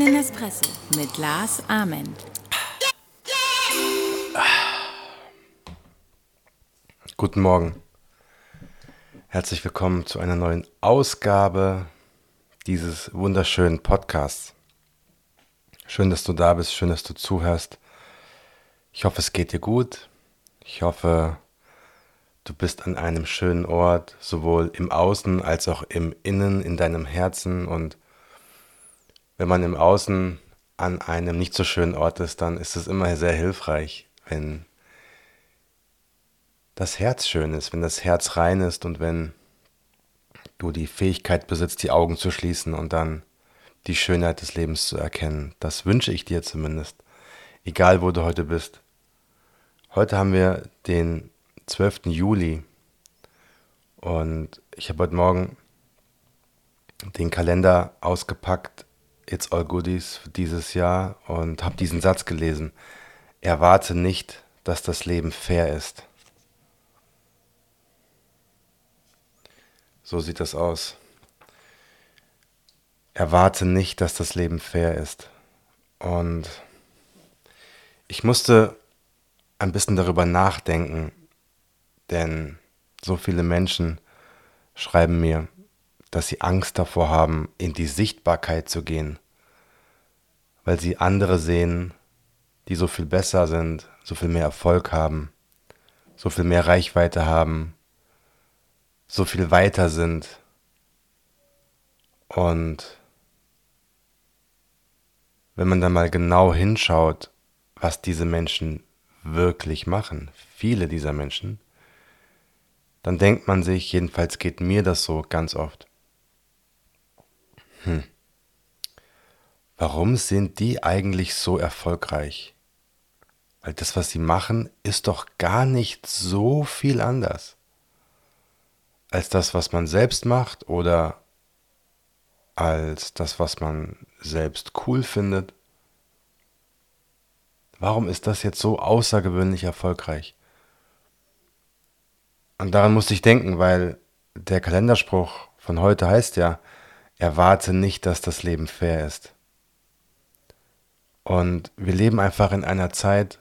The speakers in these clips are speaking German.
Einen Espresso mit Lars Ament. Guten Morgen. Herzlich willkommen zu einer neuen Ausgabe dieses wunderschönen Podcasts. Schön, dass du da bist, schön, dass du zuhörst. Ich hoffe, es geht dir gut. Ich hoffe, du bist an einem schönen Ort, sowohl im Außen als auch im Innen, in deinem Herzen. Und wenn man im Außen an einem nicht so schönen Ort ist, dann ist es immer sehr hilfreich, wenn das Herz schön ist, wenn das Herz rein ist und wenn du die Fähigkeit besitzt, die Augen zu schließen und dann die Schönheit des Lebens zu erkennen. Das wünsche ich dir zumindest, egal wo du heute bist. Heute haben wir den 12. Juli und ich habe heute Morgen den Kalender ausgepackt, It's All Goodies dieses Jahr und habe diesen Satz gelesen. Erwarte nicht, dass das Leben fair ist. So sieht das aus. Erwarte nicht, dass das Leben fair ist. Und ich musste ein bisschen darüber nachdenken, denn so viele Menschen schreiben mir, dass sie Angst davor haben, in die Sichtbarkeit zu gehen, weil sie andere sehen, die so viel besser sind, so viel mehr Erfolg haben, so viel mehr Reichweite haben, so viel weiter sind. Und wenn man dann mal genau hinschaut, was diese Menschen wirklich machen, viele dieser Menschen, dann denkt man sich, jedenfalls geht mir das so ganz oft, hm, warum sind die eigentlich so erfolgreich? Weil das, was sie machen, ist doch gar nicht so viel anders als das, was man selbst macht oder als das, was man selbst cool findet. Warum ist das jetzt so außergewöhnlich erfolgreich? Und daran musste ich denken, weil der Kalenderspruch von heute heißt ja, erwarte nicht, dass das Leben fair ist. Und wir leben einfach in einer Zeit,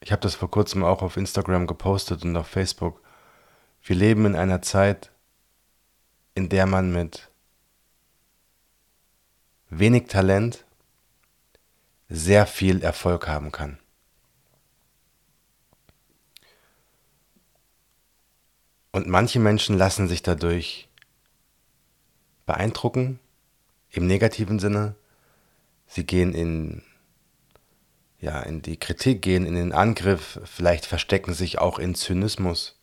ich habe das vor kurzem auch auf Instagram gepostet und auf Facebook, wir leben in einer Zeit, in der man mit wenig Talent sehr viel Erfolg haben kann. Und manche Menschen lassen sich dadurch beeindrucken, im negativen Sinne. Sie gehen in, ja, in die Kritik, gehen in den Angriff, vielleicht verstecken sich auch in Zynismus.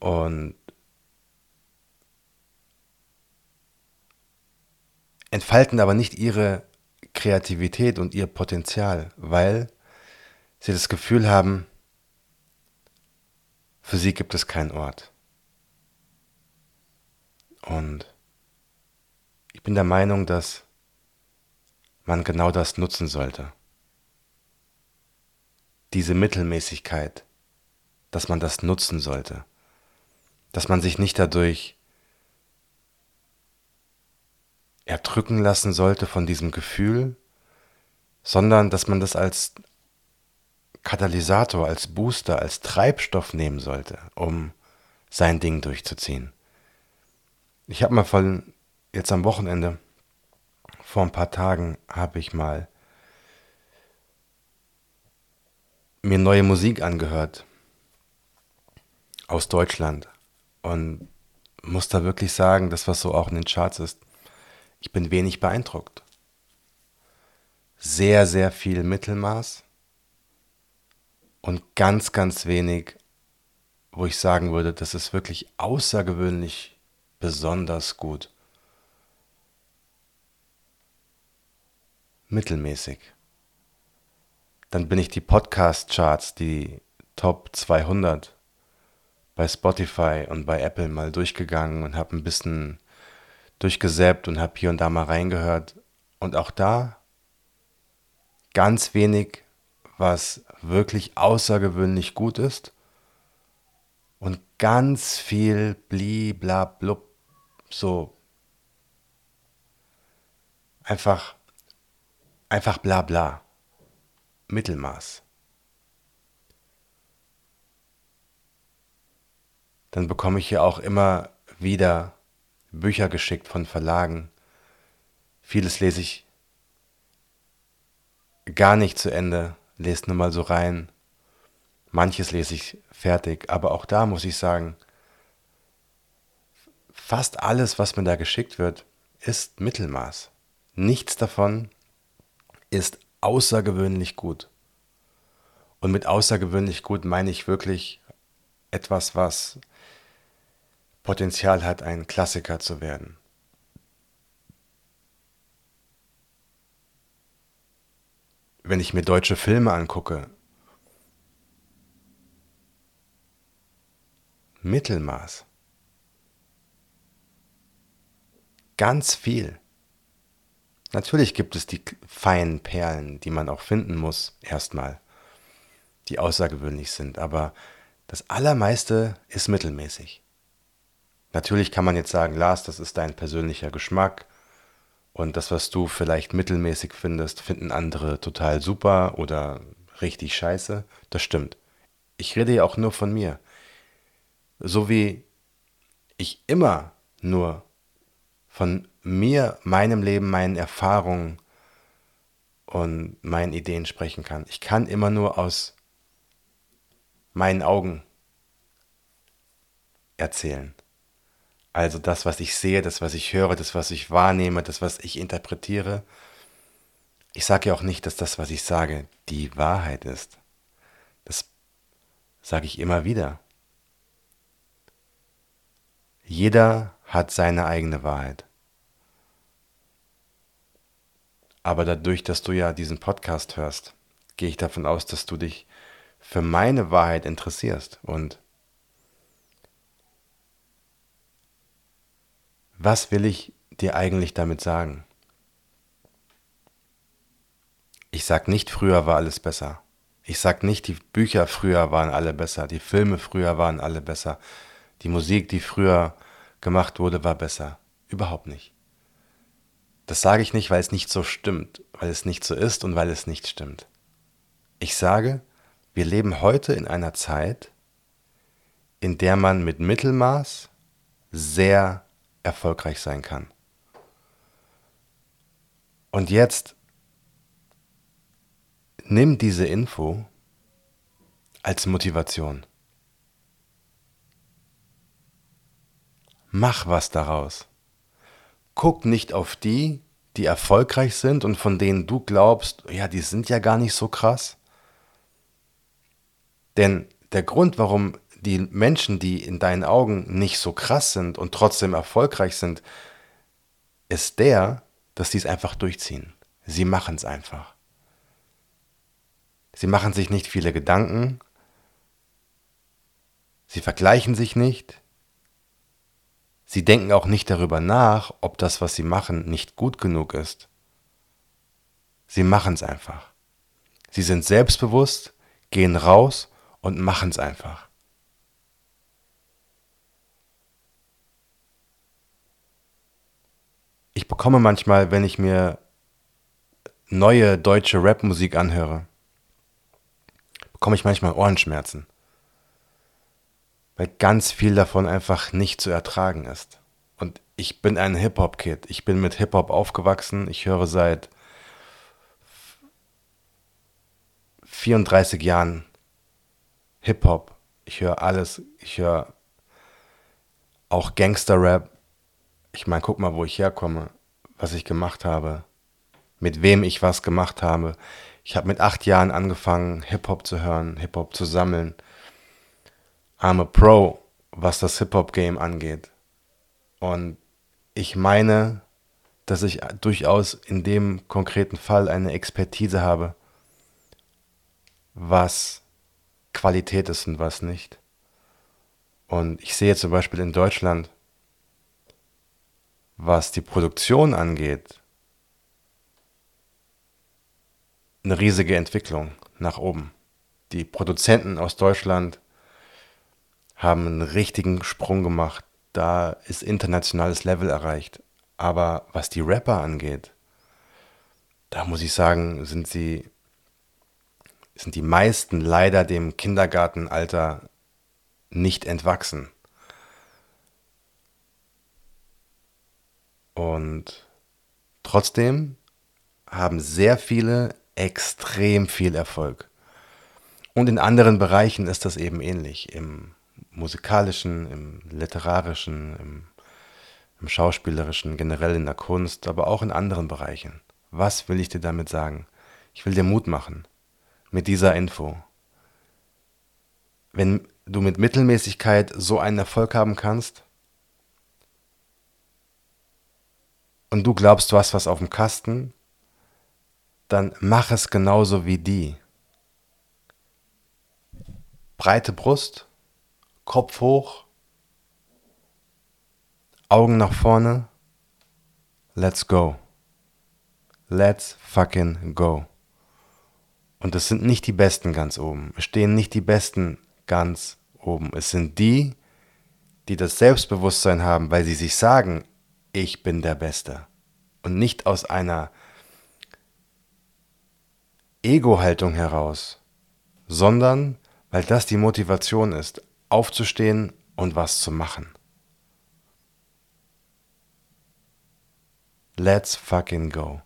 Und entfalten aber nicht ihre Kreativität und ihr Potenzial, weil sie das Gefühl haben, für sie gibt es keinen Ort. Und ich bin der Meinung, dass man genau das nutzen sollte. Diese Mittelmäßigkeit, dass man das nutzen sollte. Dass man sich nicht dadurch erdrücken lassen sollte von diesem Gefühl, sondern dass man das als Katalysator, als Booster, als Treibstoff nehmen sollte, um sein Ding durchzuziehen. Ich habe mal von jetzt am Wochenende, vor ein paar Tagen, habe ich mal mir neue Musik angehört aus Deutschland und muss da wirklich sagen, das was so auch in den Charts ist, ich bin wenig beeindruckt. Sehr, sehr viel Mittelmaß und ganz, ganz wenig, wo ich sagen würde, das ist wirklich außergewöhnlich besonders gut. Mittelmäßig. Dann bin ich die Podcast-Charts, die Top 200 bei Spotify und bei Apple mal durchgegangen und habe ein bisschen durchgesäppt und habe hier und da mal reingehört. Und auch da ganz wenig, was wirklich außergewöhnlich gut ist. Und ganz viel bliblablub, so einfach, einfach bla bla. Mittelmaß. Dann bekomme ich ja auch immer wieder Bücher geschickt von Verlagen. Vieles lese ich gar nicht zu Ende, lese nur mal so rein. Manches lese ich fertig, aber auch da muss ich sagen, fast alles, was mir da geschickt wird, ist Mittelmaß. Nichts davon ist außergewöhnlich gut. Und mit außergewöhnlich gut meine ich wirklich etwas, was Potenzial hat, ein Klassiker zu werden. Wenn ich mir deutsche Filme angucke, Mittelmaß. Ganz viel. Natürlich gibt es die feinen Perlen, die man auch finden muss, erstmal, die außergewöhnlich sind, aber das Allermeiste ist mittelmäßig. Natürlich kann man jetzt sagen, Lars, das ist dein persönlicher Geschmack und das, was du vielleicht mittelmäßig findest, finden andere total super oder richtig scheiße. Das stimmt. Ich rede ja auch nur von mir. So wie ich immer nur von mir, meinem Leben, meinen Erfahrungen und meinen Ideen sprechen kann. Ich kann immer nur aus meinen Augen erzählen. Also das, was ich sehe, das, was ich höre, das, was ich wahrnehme, das, was ich interpretiere. Ich sage ja auch nicht, dass das, was ich sage, die Wahrheit ist. Das sage ich immer wieder. Jeder hat seine eigene Wahrheit. Aber dadurch, dass du ja diesen Podcast hörst, gehe ich davon aus, dass du dich für meine Wahrheit interessierst. Und was will ich dir eigentlich damit sagen? Ich sag nicht, früher war alles besser. Ich sag nicht, die Bücher früher waren alle besser, die Filme früher waren alle besser, die Musik, die früher gemacht wurde, war besser. Überhaupt nicht. Das sage ich nicht, weil es nicht so stimmt, weil es nicht so ist und weil es nicht stimmt. Ich sage, wir leben heute in einer Zeit, in der man mit Mittelmaß sehr erfolgreich sein kann. Und jetzt nimm diese Info als Motivation. Mach was daraus. Guck nicht auf die, die erfolgreich sind und von denen du glaubst, ja, die sind ja gar nicht so krass. Denn der Grund, warum die Menschen, die in deinen Augen nicht so krass sind und trotzdem erfolgreich sind, ist der, dass die es einfach durchziehen. Sie machen es einfach. Sie machen sich nicht viele Gedanken. Sie vergleichen sich nicht. Sie denken auch nicht darüber nach, ob das, was sie machen, nicht gut genug ist. Sie machen es einfach. Sie sind selbstbewusst, gehen raus und machen es einfach. Ich bekomme manchmal, wenn ich mir neue deutsche Rapmusik anhöre, bekomme ich manchmal Ohrenschmerzen weil ganz viel davon einfach nicht zu ertragen ist. Und ich bin ein Hip-Hop-Kid. Ich bin mit Hip-Hop aufgewachsen. Ich höre seit 34 Jahren Hip-Hop. Ich höre alles. Ich höre auch Gangster-Rap. Ich meine, guck mal, wo ich herkomme, was ich gemacht habe, mit wem ich was gemacht habe. Ich habe mit acht Jahren angefangen, Hip-Hop zu hören, Hip-Hop zu sammeln. I'm a Pro, was das Hip-Hop-Game angeht. Und ich meine, dass ich durchaus in dem konkreten Fall eine Expertise habe, was Qualität ist und was nicht. Und ich sehe zum Beispiel in Deutschland, was die Produktion angeht, eine riesige Entwicklung nach oben. Die Produzenten aus Deutschland haben einen richtigen Sprung gemacht. Da ist internationales Level erreicht. Aber was die Rapper angeht, da muss ich sagen, sind sie, sind die meisten leider dem Kindergartenalter nicht entwachsen. Und trotzdem haben sehr viele extrem viel Erfolg. Und in anderen Bereichen ist das eben ähnlich. Im musikalischen, im literarischen, im, im schauspielerischen, generell in der Kunst, aber auch in anderen Bereichen. Was will ich dir damit sagen? Ich will dir Mut machen mit dieser Info. Wenn du mit Mittelmäßigkeit so einen Erfolg haben kannst und du glaubst, du hast was auf dem Kasten, dann mach es genauso wie die. Breite Brust, Kopf hoch, Augen nach vorne. Let's go. Let's fucking go. Und es sind nicht die Besten ganz oben. Es stehen nicht die Besten ganz oben. Es sind die, die das Selbstbewusstsein haben, weil sie sich sagen, ich bin der Beste. Und nicht aus einer Ego-Haltung heraus, sondern weil das die Motivation ist, aufzustehen und was zu machen. Let's fucking go.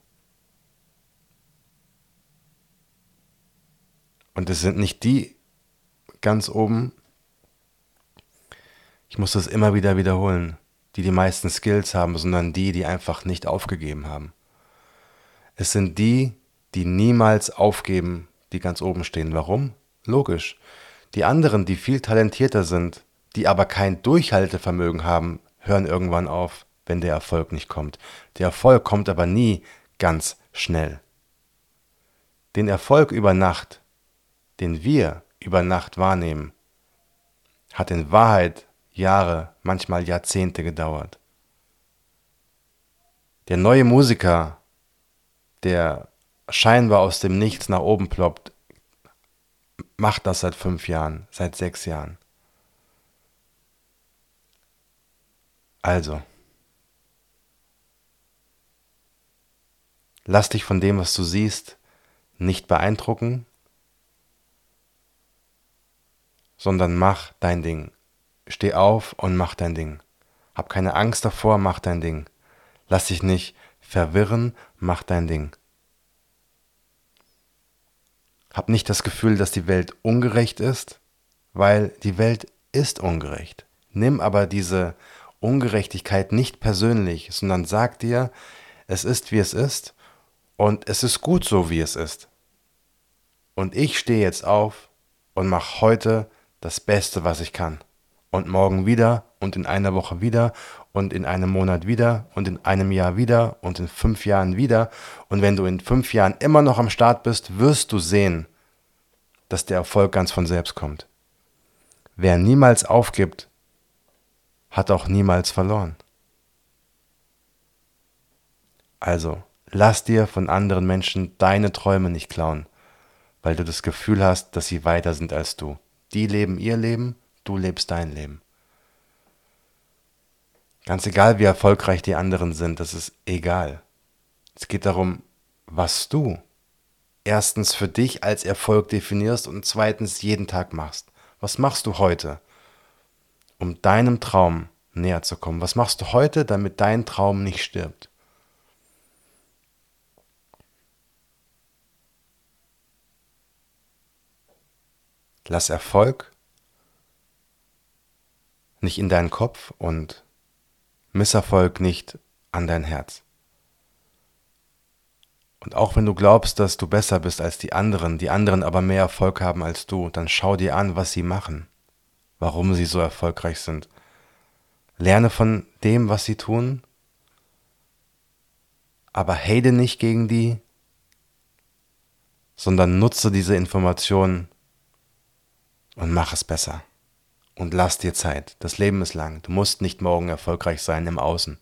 Und es sind nicht die ganz oben, ich muss das immer wieder wiederholen, die die meisten Skills haben, sondern die, die einfach nicht aufgegeben haben. Es sind die, die niemals aufgeben, die ganz oben stehen. Warum? Logisch. Die anderen, die viel talentierter sind, die aber kein Durchhaltevermögen haben, hören irgendwann auf, wenn der Erfolg nicht kommt. Der Erfolg kommt aber nie ganz schnell. Den Erfolg über Nacht, den wir über Nacht wahrnehmen, hat in Wahrheit Jahre, manchmal Jahrzehnte gedauert. Der neue Musiker, der scheinbar aus dem Nichts nach oben ploppt, macht das seit fünf Jahren, seit sechs Jahren. Also, lass dich von dem, was du siehst, nicht beeindrucken, sondern mach dein Ding. Steh auf und mach dein Ding. Hab keine Angst davor, mach dein Ding. Lass dich nicht verwirren, mach dein Ding. Hab nicht das Gefühl, dass die Welt ungerecht ist, weil die Welt ist ungerecht. Nimm aber diese Ungerechtigkeit nicht persönlich, sondern sag dir, es ist wie es ist und es ist gut so wie es ist. Und ich stehe jetzt auf und mache heute das Beste, was ich kann. Und morgen wieder und in einer Woche wieder und in einem Monat wieder und in einem Jahr wieder und in fünf Jahren wieder. Und wenn du in fünf Jahren immer noch am Start bist, wirst du sehen, dass der Erfolg ganz von selbst kommt. Wer niemals aufgibt, hat auch niemals verloren. Also, lass dir von anderen Menschen deine Träume nicht klauen, weil du das Gefühl hast, dass sie weiter sind als du. Die leben ihr Leben, du lebst dein Leben. Ganz egal, wie erfolgreich die anderen sind, das ist egal. Es geht darum, was du erstens für dich als Erfolg definierst und zweitens jeden Tag machst. Was machst du heute, um deinem Traum näher zu kommen? Was machst du heute, damit dein Traum nicht stirbt? Lass Erfolg nicht in deinen Kopf und Misserfolg nicht an dein Herz. Und auch wenn du glaubst, dass du besser bist als die anderen, die anderen aber mehr Erfolg haben als du, dann schau dir an, was sie machen, warum sie so erfolgreich sind. Lerne von dem, was sie tun, aber hate nicht gegen die, sondern nutze diese Informationen und mach es besser. Und lass dir Zeit. Das Leben ist lang. Du musst nicht morgen erfolgreich sein im Außen.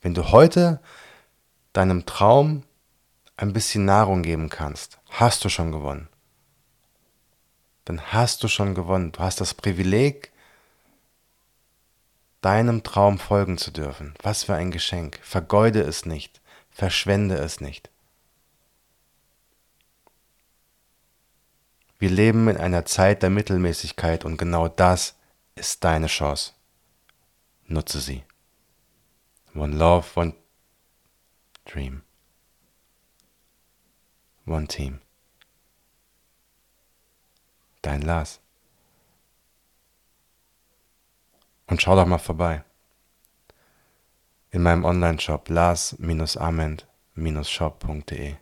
Wenn du heute deinem Traum ein bisschen Nahrung geben kannst, hast du schon gewonnen. Dann hast du schon gewonnen. Du hast das Privileg, deinem Traum folgen zu dürfen. Was für ein Geschenk. Vergeude es nicht. Verschwende es nicht. Wir leben in einer Zeit der Mittelmäßigkeit und genau das ist deine Chance. Nutze sie. One Love, One Dream. One Team. Dein Lars. Und schau doch mal vorbei. In meinem Online-Shop lars-ament-shop.de.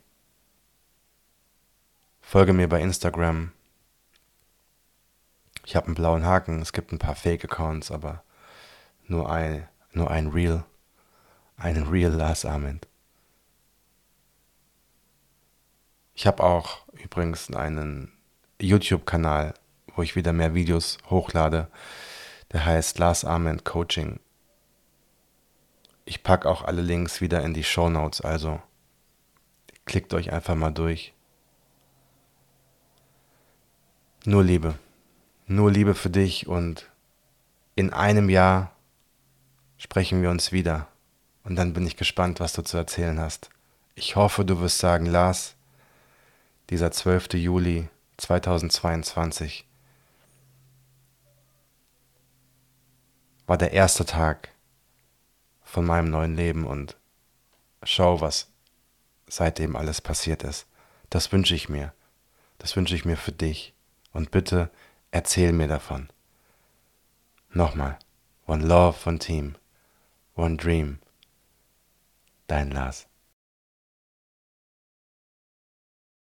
Folge mir bei Instagram. Ich habe einen blauen Haken. Es gibt ein paar Fake-Accounts, aber nur ein, nur ein Real. Einen Real Lars Ament. Ich habe auch übrigens einen YouTube-Kanal, wo ich wieder mehr Videos hochlade. Der heißt Lars Ament Coaching. Ich packe auch alle Links wieder in die Show Notes, also klickt euch einfach mal durch. Nur Liebe. Nur Liebe für dich und in einem Jahr sprechen wir uns wieder. Und dann bin ich gespannt, was du zu erzählen hast. Ich hoffe, du wirst sagen, Lars, dieser 12. Juli 2022 war der erste Tag von meinem neuen Leben und schau, was seitdem alles passiert ist. Das wünsche ich mir. Das wünsche ich mir für dich. Und bitte erzähl mir davon. Nochmal. One Love, One Team, One Dream. Dein Lars.